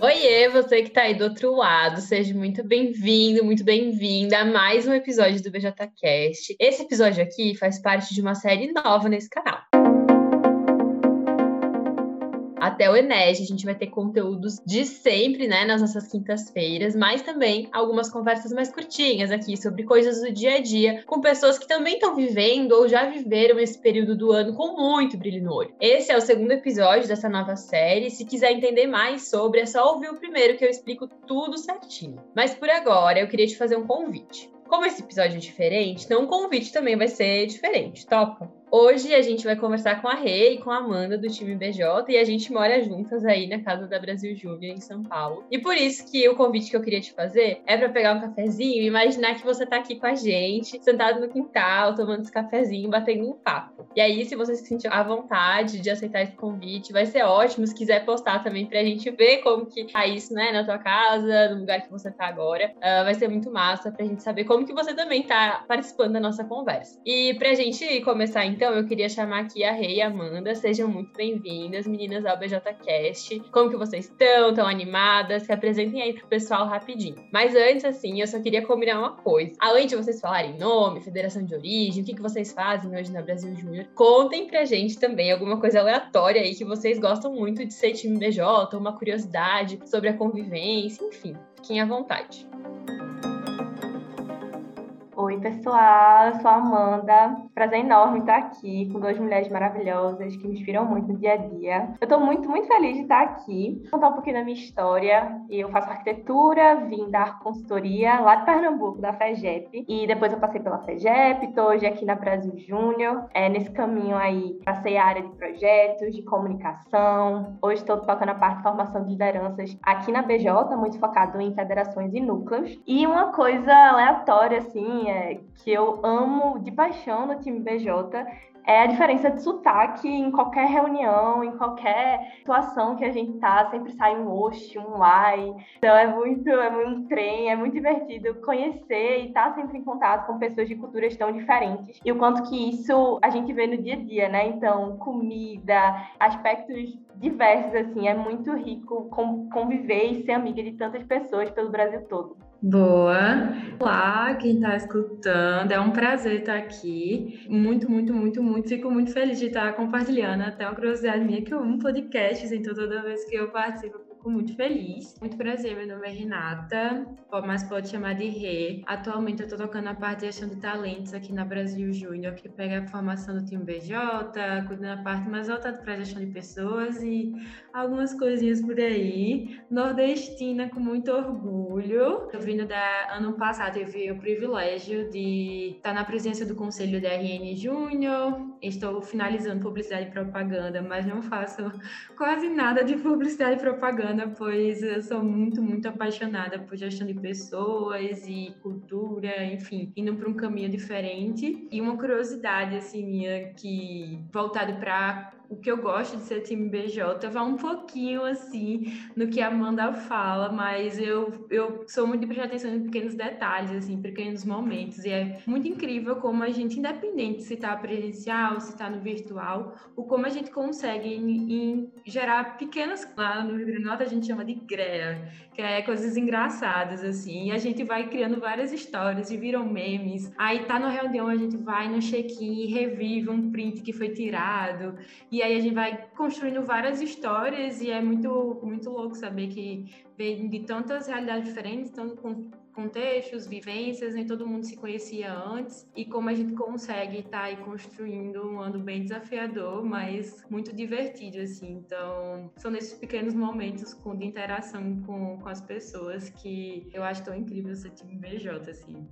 Oiê, você que está aí do outro lado, seja muito bem-vindo, muito bem-vinda a mais um episódio do BJCast. Esse episódio aqui faz parte de uma série nova nesse canal até o Enes. A gente vai ter conteúdos de sempre, né, nas nossas quintas-feiras, mas também algumas conversas mais curtinhas aqui sobre coisas do dia a dia, com pessoas que também estão vivendo ou já viveram esse período do ano com muito brilho no olho. Esse é o segundo episódio dessa nova série. Se quiser entender mais sobre, é só ouvir o primeiro que eu explico tudo certinho. Mas por agora, eu queria te fazer um convite. Como esse episódio é diferente, então o convite também vai ser diferente, topa? Hoje a gente vai conversar com a Rê e com a Amanda do time BJ e a gente mora juntas aí na casa da Brasil Júnior em São Paulo. E por isso que o convite que eu queria te fazer é para pegar um cafezinho e imaginar que você tá aqui com a gente, sentado no quintal, tomando esse cafezinho, batendo um papo. E aí, se você se sentir à vontade de aceitar esse convite, vai ser ótimo. Se quiser postar também pra gente ver como que tá isso, né, na tua casa, no lugar que você tá agora, uh, vai ser muito massa pra gente saber como que você também tá participando da nossa conversa. E pra gente começar então, eu queria chamar aqui a Rei e a Amanda. Sejam muito bem-vindas, meninas ao BJCast. Como que vocês estão? Estão animadas? Se apresentem aí pro pessoal rapidinho. Mas antes, assim, eu só queria combinar uma coisa. Além de vocês falarem nome, federação de origem, o que, que vocês fazem hoje na Brasil Júnior, contem pra gente também alguma coisa aleatória aí que vocês gostam muito de ser time BJ, uma curiosidade sobre a convivência, enfim. Fiquem à vontade. Oi, pessoal, eu sou a Amanda. Prazer enorme estar aqui com duas mulheres maravilhosas que me inspiram muito no dia a dia. Eu estou muito, muito feliz de estar aqui. Vou contar um pouquinho da minha história. Eu faço arquitetura, vim dar consultoria lá de Pernambuco, da FEGEP. E depois eu passei pela FEGEP, estou hoje aqui na Brasil Júnior. É, nesse caminho aí, passei a área de projetos, de comunicação. Hoje estou tocando a parte de formação de lideranças aqui na BJ, muito focado em federações e núcleos. E uma coisa aleatória, assim, é, que eu amo de paixão no time BJ é a diferença de sotaque em qualquer reunião, em qualquer situação que a gente tá, sempre sai um oxe, um ai. Então é muito, é muito trem, é muito divertido conhecer e estar tá sempre em contato com pessoas de culturas tão diferentes. E o quanto que isso a gente vê no dia a dia, né? Então, comida, aspectos diversos, assim, é muito rico conviver e ser amiga de tantas pessoas pelo Brasil todo. Boa! Olá, quem está escutando, é um prazer estar aqui. Muito, muito, muito, muito. Fico muito feliz de estar compartilhando até uma curiosidade minha que eu amo podcasts, então toda vez que eu participo fico muito feliz. Muito prazer, meu nome é Renata, mas pode chamar de Rê. Atualmente eu estou tocando a parte de gestão de talentos aqui na Brasil Júnior, que pega a formação do time BJ, cuidando da parte mais voltada para gestão de pessoas e algumas coisinhas por aí. Nordestina com muito orgulho. Eu vindo da ano passado, tive o privilégio de estar na presença do conselho da RN Júnior. Estou finalizando publicidade e propaganda, mas não faço quase nada de publicidade e propaganda pois eu sou muito, muito apaixonada por gestão de pessoas e cultura, enfim, indo para um caminho diferente. E uma curiosidade, assim, minha, que voltado para o que eu gosto de ser time BJ vai um pouquinho assim no que a Amanda fala, mas eu, eu sou muito de prestar atenção em pequenos detalhes, assim, pequenos momentos. E é muito incrível como a gente, independente se está presencial, se está no virtual, o como a gente consegue em, em gerar pequenas. Lá no Rio Grande do Norte a gente chama de greia, que é coisas engraçadas, assim. E a gente vai criando várias histórias e viram memes. Aí tá na reunião, a gente vai no check-in e revive um print que foi tirado. E aí a gente vai construindo várias histórias e é muito, muito louco saber que vem de tantas realidades diferentes, tanto com contextos, vivências, nem todo mundo se conhecia antes e como a gente consegue estar tá aí construindo um ano bem desafiador, mas muito divertido, assim. Então, são nesses pequenos momentos de interação com, com as pessoas que eu acho tão incrível ser time BJ, assim.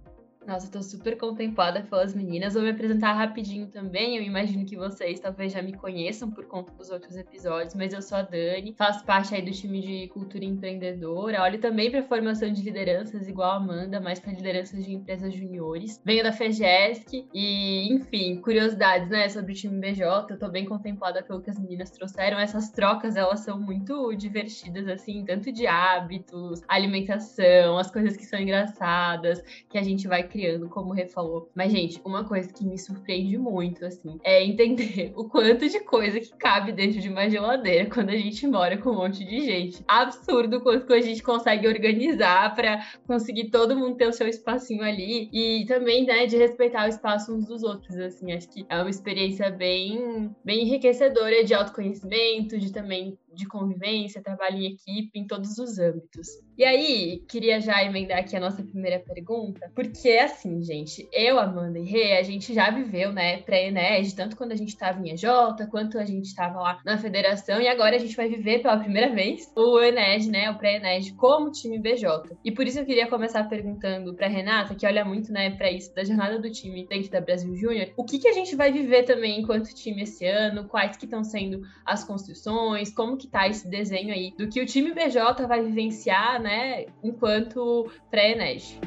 Nossa, tô super contemplada pelas meninas. Vou me apresentar rapidinho também. Eu imagino que vocês talvez já me conheçam por conta dos outros episódios, mas eu sou a Dani, faço parte aí do time de cultura empreendedora. Olho também para formação de lideranças, igual a Amanda, mas para lideranças de empresas juniores. Venho da FEGESC e, enfim, curiosidades, né, sobre o time BJ. Eu tô bem contemplada pelo que as meninas trouxeram. Essas trocas, elas são muito divertidas, assim, tanto de hábitos, alimentação, as coisas que são engraçadas, que a gente vai criando, como o Rê falou. Mas, gente, uma coisa que me surpreende muito, assim, é entender o quanto de coisa que cabe dentro de uma geladeira quando a gente mora com um monte de gente. Absurdo quanto a gente consegue organizar para conseguir todo mundo ter o seu espacinho ali e também, né, de respeitar o espaço uns dos outros, assim. Acho que é uma experiência bem, bem enriquecedora de autoconhecimento, de também de convivência, trabalho em equipe, em todos os âmbitos. E aí, queria já emendar aqui a nossa primeira pergunta, porque assim, gente, eu, Amanda e Rê, a gente já viveu, né, pré-ENED, tanto quando a gente estava em EJ, quanto a gente estava lá na federação, e agora a gente vai viver pela primeira vez o ENED, né, o pré-ENED, como time BJ. E por isso eu queria começar perguntando para Renata, que olha muito, né, para isso, da jornada do time dentro da Brasil Júnior, o que, que a gente vai viver também enquanto time esse ano, quais que estão sendo as construções, como que tá esse desenho aí do que o time BJ vai vivenciar, né, enquanto pré-ENED.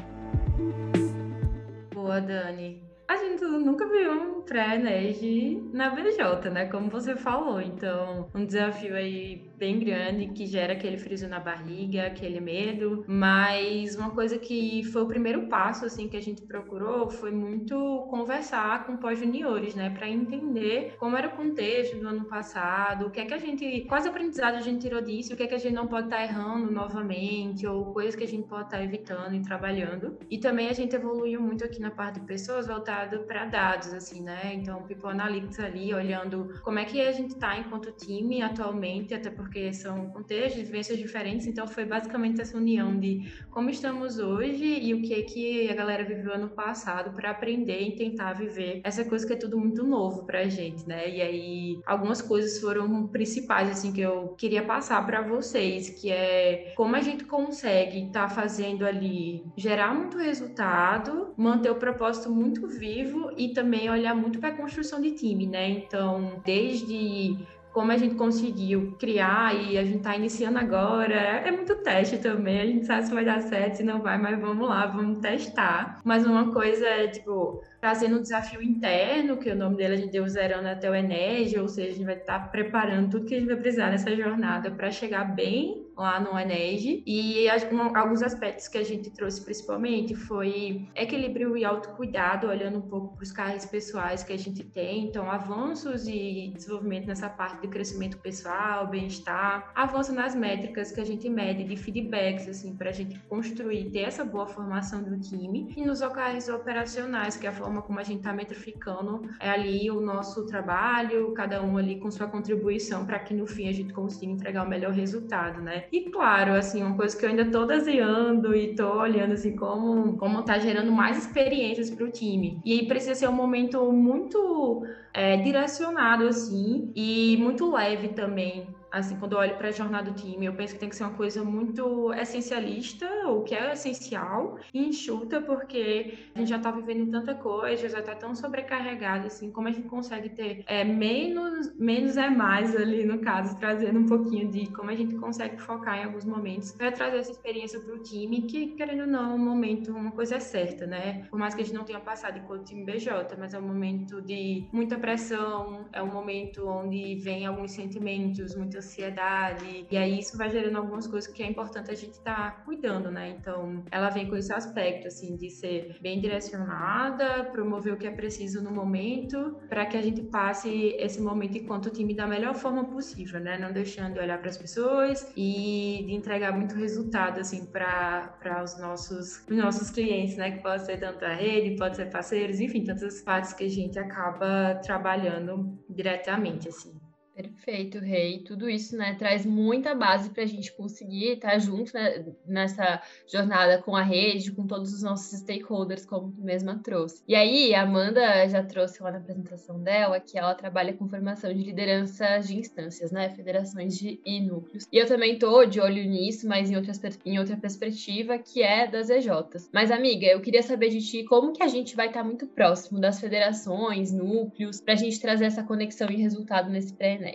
Boa, Dani. A gente nunca viu um pré-NEG na BJ, né? Como você falou. Então, um desafio aí bem grande que gera aquele friso na barriga, aquele medo. Mas uma coisa que foi o primeiro passo, assim, que a gente procurou foi muito conversar com pós-juniores, né? Para entender como era o contexto do ano passado, o que é que a gente. Quais aprendizados a gente tirou disso, o que é que a gente não pode estar tá errando novamente, ou coisas que a gente pode estar tá evitando e trabalhando. E também a gente evoluiu muito aqui na parte de pessoas voltar para dados, assim, né? Então, People Analytics ali, olhando como é que a gente está enquanto time atualmente, até porque são contextos, vivências diferentes, então foi basicamente essa união de como estamos hoje e o que que a galera viveu ano passado para aprender e tentar viver essa coisa que é tudo muito novo para a gente, né? E aí, algumas coisas foram principais, assim, que eu queria passar para vocês, que é como a gente consegue estar tá fazendo ali, gerar muito resultado, manter o propósito muito vivo vivo e também olhar muito para a construção de time, né? Então, desde como a gente conseguiu criar e a gente está iniciando agora. É muito teste também, a gente sabe se vai dar certo, se não vai, mas vamos lá, vamos testar. Mas uma coisa é, tipo, trazendo um desafio interno, que o nome dele a gente deu zerando até o Enege, ou seja, a gente vai estar tá preparando tudo que a gente vai precisar nessa jornada para chegar bem lá no Enege. E alguns aspectos que a gente trouxe principalmente foi equilíbrio e autocuidado, olhando um pouco para os carros pessoais que a gente tem, então avanços e desenvolvimento nessa parte de crescimento pessoal, bem-estar, avanço nas métricas que a gente mede de feedbacks, assim, para a gente construir, ter essa boa formação do time, e nos locais operacionais, que é a forma como a gente está metrificando é ali o nosso trabalho, cada um ali com sua contribuição para que no fim a gente consiga entregar o melhor resultado, né? E claro, assim, uma coisa que eu ainda estou desenhando e estou olhando assim como como tá gerando mais experiências para o time. E aí precisa ser um momento muito é, direcionado assim e muito leve também Assim, quando eu olho para a jornada do time, eu penso que tem que ser uma coisa muito essencialista, o que é essencial, e enxuta, porque a gente já está vivendo tanta coisa, já está tão sobrecarregado, assim, como a gente consegue ter é, menos, menos é mais ali, no caso, trazendo um pouquinho de como a gente consegue focar em alguns momentos para trazer essa experiência para o time, que, querendo ou não, um momento, uma coisa é certa, né? Por mais que a gente não tenha passado enquanto time BJ, mas é um momento de muita pressão, é um momento onde vem alguns sentimentos, muitas ansiedade. E aí isso vai gerando algumas coisas que é importante a gente estar tá cuidando, né? Então, ela vem com esse aspecto, assim, de ser bem direcionada, promover o que é preciso no momento, para que a gente passe esse momento enquanto time da melhor forma possível, né? Não deixando de olhar para as pessoas e de entregar muito resultado, assim, para os nossos, os nossos clientes, né? Que pode ser tanto a rede, pode ser parceiros, enfim, tantas partes que a gente acaba trabalhando diretamente, assim. Perfeito, Rei. Tudo isso né, traz muita base para a gente conseguir estar junto né, nessa jornada com a rede, com todos os nossos stakeholders, como tu mesma trouxe. E aí, a Amanda já trouxe lá na apresentação dela que ela trabalha com formação de liderança de instâncias, né, federações de, e núcleos. E eu também estou de olho nisso, mas em, outras, em outra perspectiva, que é das EJs. Mas, amiga, eu queria saber de ti como que a gente vai estar muito próximo das federações, núcleos, para a gente trazer essa conexão e resultado nesse pré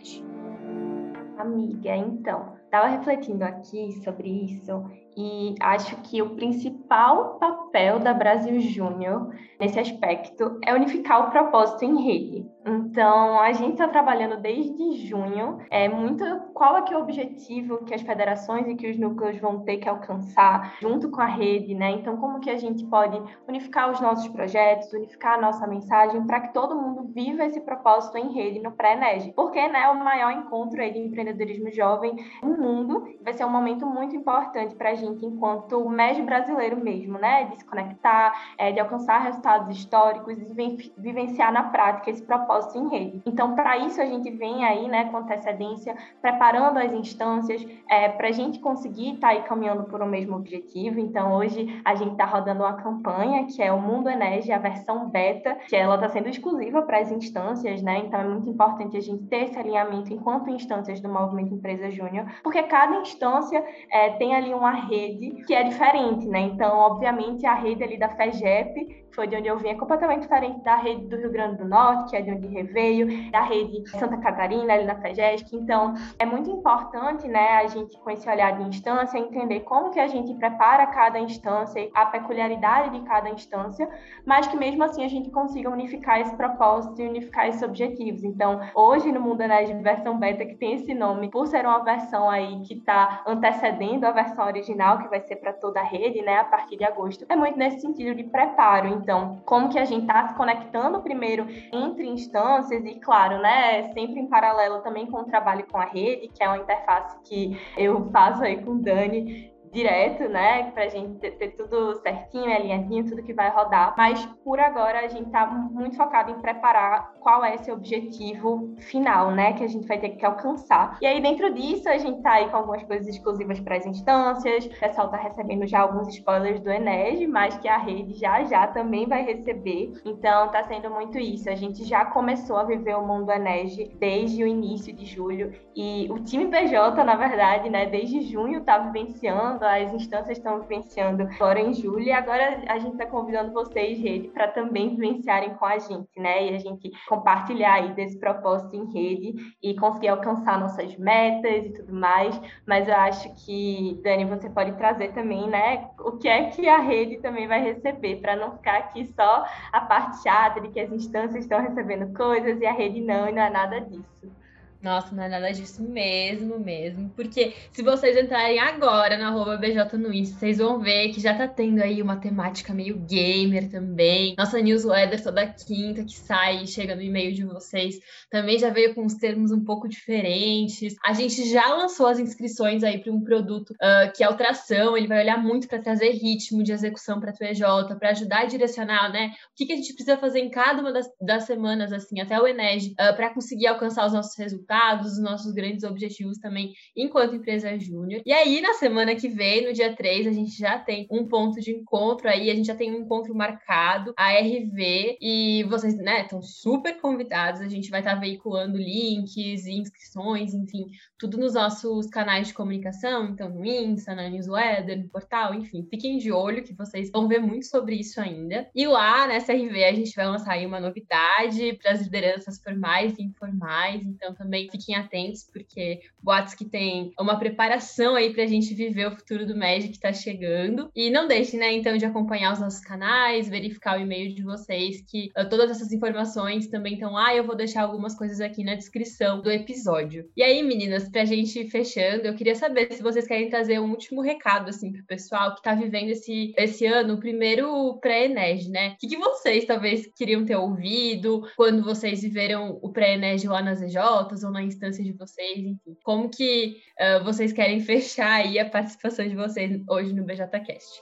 Amiga, então, estava refletindo aqui sobre isso e acho que o principal papel da Brasil Júnior nesse aspecto é unificar o propósito em rede. Então, a gente está trabalhando desde junho. É muito qual é que é o objetivo que as federações e que os núcleos vão ter que alcançar junto com a rede, né? Então, como que a gente pode unificar os nossos projetos, unificar a nossa mensagem para que todo mundo viva esse propósito em rede no pré-NEG? Porque, né, o maior encontro aí de empreendedorismo jovem mundo vai ser um momento muito importante para a gente enquanto MEG brasileiro mesmo, né? De se conectar, é, de alcançar resultados históricos e vivenciar na prática esse propósito em rede. Então, para isso, a gente vem aí, né, com antecedência, preparando as instâncias é, para a gente conseguir estar tá aí caminhando por um mesmo objetivo. Então, hoje a gente está rodando uma campanha que é o Mundo Energia, a versão beta, que ela está sendo exclusiva para as instâncias, né? Então, é muito importante a gente ter esse alinhamento enquanto instâncias do Movimento Empresa Júnior, porque cada instância é, tem ali uma rede que é diferente, né? Então, obviamente, a rede ali da FEGEP foi de onde eu vim, é completamente diferente da rede do Rio Grande do Norte, que é de onde reveio, da rede Santa Catarina, ali na FEGESC. Então, é muito importante, né, a gente, com esse olhar de instância, entender como que a gente prepara cada instância, a peculiaridade de cada instância, mas que mesmo assim a gente consiga unificar esse propósito e unificar esses objetivos. Então, hoje no Mundo Enéas versão beta, que tem esse nome, por ser uma versão aí que está antecedendo a versão original, que vai ser para toda a rede, né, a partir de agosto, é muito nesse sentido de preparo. Então, como que a gente está se conectando primeiro entre instâncias e, claro, né, sempre em paralelo também com o trabalho com a rede, que é uma interface que eu faço aí com o Dani, direto, né? Pra gente ter, ter, tudo certinho, alinhadinho, tudo que vai rodar. Mas por agora a gente tá muito focado em preparar qual é esse objetivo final, né? Que a gente vai ter que alcançar. E aí, dentro disso, a gente tá aí com algumas coisas exclusivas para as instâncias. O pessoal tá recebendo já alguns spoilers do Ened, mas que a rede já já também vai receber. Então tá sendo muito isso. A gente já começou a viver o mundo Ened desde o início de julho. E o time PJ, na verdade, né, desde junho tá vivenciando as instâncias estão vivenciando agora em julho, e agora a gente está convidando vocês, rede, para também vivenciarem com a gente, né? E a gente compartilhar aí desse propósito em rede e conseguir alcançar nossas metas e tudo mais. Mas eu acho que, Dani, você pode trazer também, né, o que é que a rede também vai receber, para não ficar aqui só a parte chata de que as instâncias estão recebendo coisas e a rede não, e não é nada disso. Nossa, não é nada disso mesmo, mesmo. Porque se vocês entrarem agora na arroba BJ no Insta, vocês vão ver que já tá tendo aí uma temática meio gamer também. Nossa newsletter toda quinta que sai, chega no e-mail de vocês, também já veio com uns termos um pouco diferentes. A gente já lançou as inscrições aí para um produto uh, que é o Tração, ele vai olhar muito para trazer ritmo de execução para a EJ, para ajudar a direcionar, né? O que, que, a gente precisa fazer em cada uma das, das semanas, assim, até o Ened, uh, para conseguir alcançar os nossos resultados resultados, os nossos grandes objetivos também enquanto empresa júnior. E aí, na semana que vem, no dia 3, a gente já tem um ponto de encontro aí, a gente já tem um encontro marcado, a RV, e vocês, né, estão super convidados, a gente vai estar tá veiculando links, inscrições, enfim, tudo nos nossos canais de comunicação, então no Insta, na newsletter, no portal, enfim, fiquem de olho que vocês vão ver muito sobre isso ainda. E lá nessa RV a gente vai lançar aí uma novidade para as lideranças formais e informais, então também fiquem atentos, porque boatos que tem uma preparação aí pra gente viver o futuro do Magic tá chegando. E não deixem, né, então, de acompanhar os nossos canais, verificar o e-mail de vocês, que uh, todas essas informações também estão lá. Eu vou deixar algumas coisas aqui na descrição do episódio. E aí, meninas, pra gente fechando, eu queria saber se vocês querem trazer um último recado, assim, pro pessoal que tá vivendo esse, esse ano, o primeiro pré-ENERG, né? O que, que vocês talvez queriam ter ouvido quando vocês viveram o pré-ENERG lá nas EJs na instância de vocês, enfim. Como que uh, vocês querem fechar aí a participação de vocês hoje no BJCast?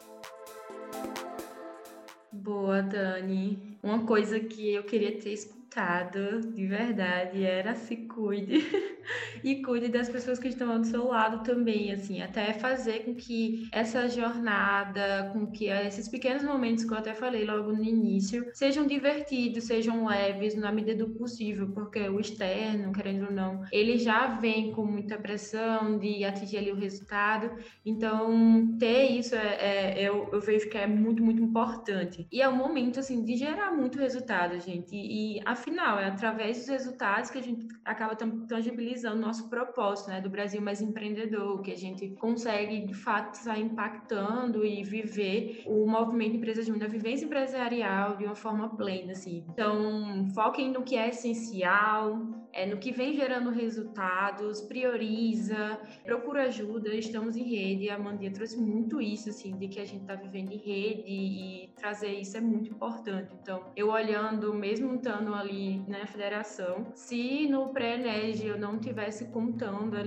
Boa, Dani. Uma coisa que eu queria ter escutado de verdade era se cuide e cuide das pessoas que estão ao seu lado também, assim, até fazer com que essa jornada, com que esses pequenos momentos que eu até falei logo no início, sejam divertidos, sejam leves na medida do possível, porque o externo, querendo ou não, ele já vem com muita pressão de atingir ali o resultado, então ter isso é, é eu, eu vejo que é muito, muito importante. E é um momento, assim, de gerar muito resultado, gente, e, e afinal, é através dos resultados que a gente acaba tangibilizando nosso propósito, né, do Brasil mais empreendedor, que a gente consegue, de fato, estar impactando e viver o movimento Empresas Júnior, a vivência empresarial de uma forma plena, assim. Então, foquem no que é essencial, é, no que vem gerando resultados, prioriza, procura ajuda, estamos em rede. A Mandia trouxe muito isso, assim, de que a gente está vivendo em rede e trazer isso é muito importante. Então, eu olhando, mesmo estando ali na federação, se no pré-ENERG eu não tivesse contando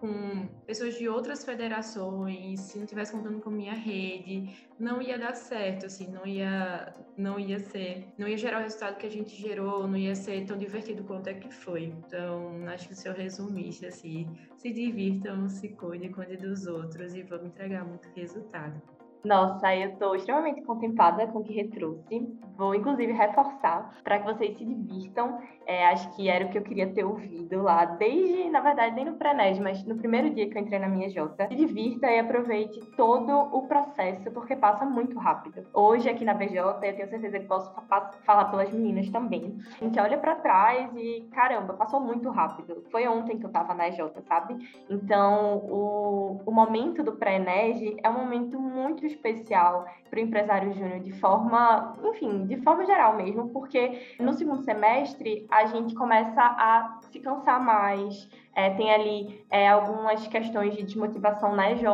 com pessoas de outras federações, se não tivesse contando com minha rede, não ia dar certo, assim, não ia, não ia ser, não ia gerar o resultado que a gente gerou, não ia ser tão divertido quanto é que foi. Então, acho que se eu resumisse assim, se divirtam, se cuidem, cuidem dos outros e vamos entregar muito resultado. Nossa, eu estou extremamente contemplada com o que retrouxe. Vou, inclusive, reforçar para que vocês se divirtam. É, acho que era o que eu queria ter ouvido lá, desde, na verdade, nem no pré mas no primeiro dia que eu entrei na minha Jota. Se divirta e aproveite todo o processo, porque passa muito rápido. Hoje, aqui na BJ, eu tenho certeza que posso falar pelas meninas também. A gente olha para trás e, caramba, passou muito rápido. Foi ontem que eu estava na EJ, sabe? Então, o, o momento do pré é um momento muito especial para o empresário júnior de forma, enfim, de forma geral mesmo, porque no segundo semestre a gente começa a se cansar mais, é, tem ali é, algumas questões de desmotivação na EJ,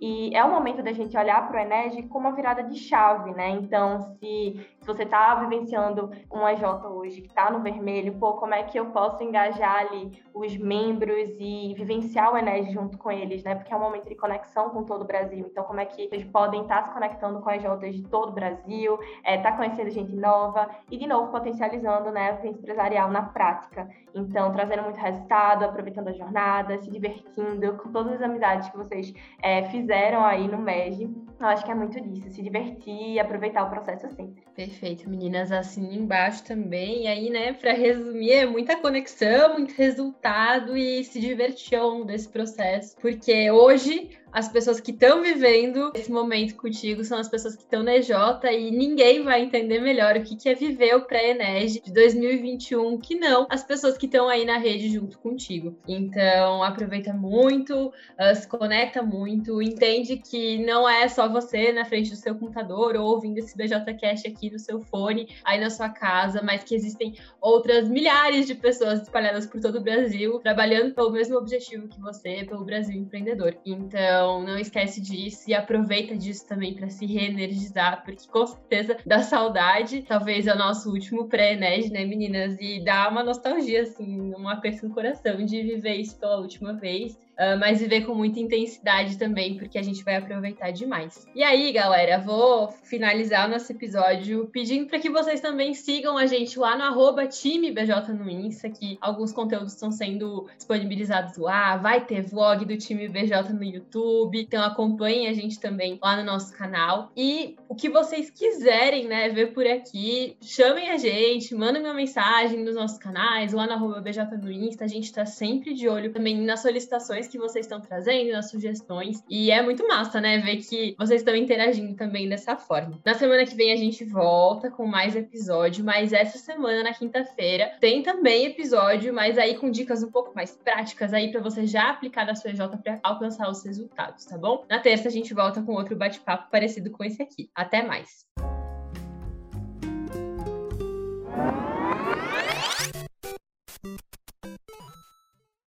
e é o momento da gente olhar para o Enege como uma virada de chave, né? Então, se, se você está vivenciando um EJ hoje que está no vermelho, pô, como é que eu posso engajar ali os membros e vivenciar o Enege junto com eles, né? Porque é um momento de conexão com todo o Brasil. Então, como é que eles podem estar tá se conectando com EJs de todo o Brasil, é, tá conhecendo gente nova e, de novo, potencializando né, a vivência empresarial na prática. Então, trazendo muito resultado, aproveitando a jornada, se divertindo com todas as amizades que vocês é, fizeram aí no MEG. Eu acho que é muito disso, se divertir e aproveitar o processo sempre. Perfeito, meninas, assim embaixo também. E aí, né, para resumir, é muita conexão, muito resultado e se divertir ao longo desse processo. Porque hoje as pessoas que estão vivendo esse momento contigo são as pessoas que estão na EJ e ninguém vai entender melhor o que é viver o pré-ENERG de 2021 que não as pessoas que estão aí na rede junto contigo. Então, aproveita muito, uh, se conecta muito, entende que não é só você na frente do seu computador ou ouvindo esse BJCast aqui no seu fone, aí na sua casa, mas que existem outras milhares de pessoas espalhadas por todo o Brasil trabalhando pelo mesmo objetivo que você, pelo Brasil empreendedor. Então, não esquece disso e aproveita disso também para se reenergizar, porque com certeza dá saudade. Talvez é o nosso último pré-ENED, né, meninas? E dá uma nostalgia, assim, uma aperto no coração de viver isso pela última vez. Uh, mas viver com muita intensidade também, porque a gente vai aproveitar demais. E aí, galera, vou finalizar o nosso episódio pedindo para que vocês também sigam a gente lá no arroba TimeBJ no Insta, que alguns conteúdos estão sendo disponibilizados lá. Vai ter vlog do time BJ no YouTube, então acompanhem a gente também lá no nosso canal. E o que vocês quiserem, né, ver por aqui, chamem a gente, mandem uma mensagem nos nossos canais, lá no arroba BJ no Insta. A gente tá sempre de olho também nas solicitações que vocês estão trazendo, nas sugestões. E é muito massa, né? Ver que vocês estão interagindo também dessa forma. Na semana que vem a gente volta com mais episódio, mas essa semana, na quinta-feira, tem também episódio, mas aí com dicas um pouco mais práticas aí para você já aplicar na sua EJ para alcançar os resultados, tá bom? Na terça a gente volta com outro bate-papo parecido com esse aqui. Até mais!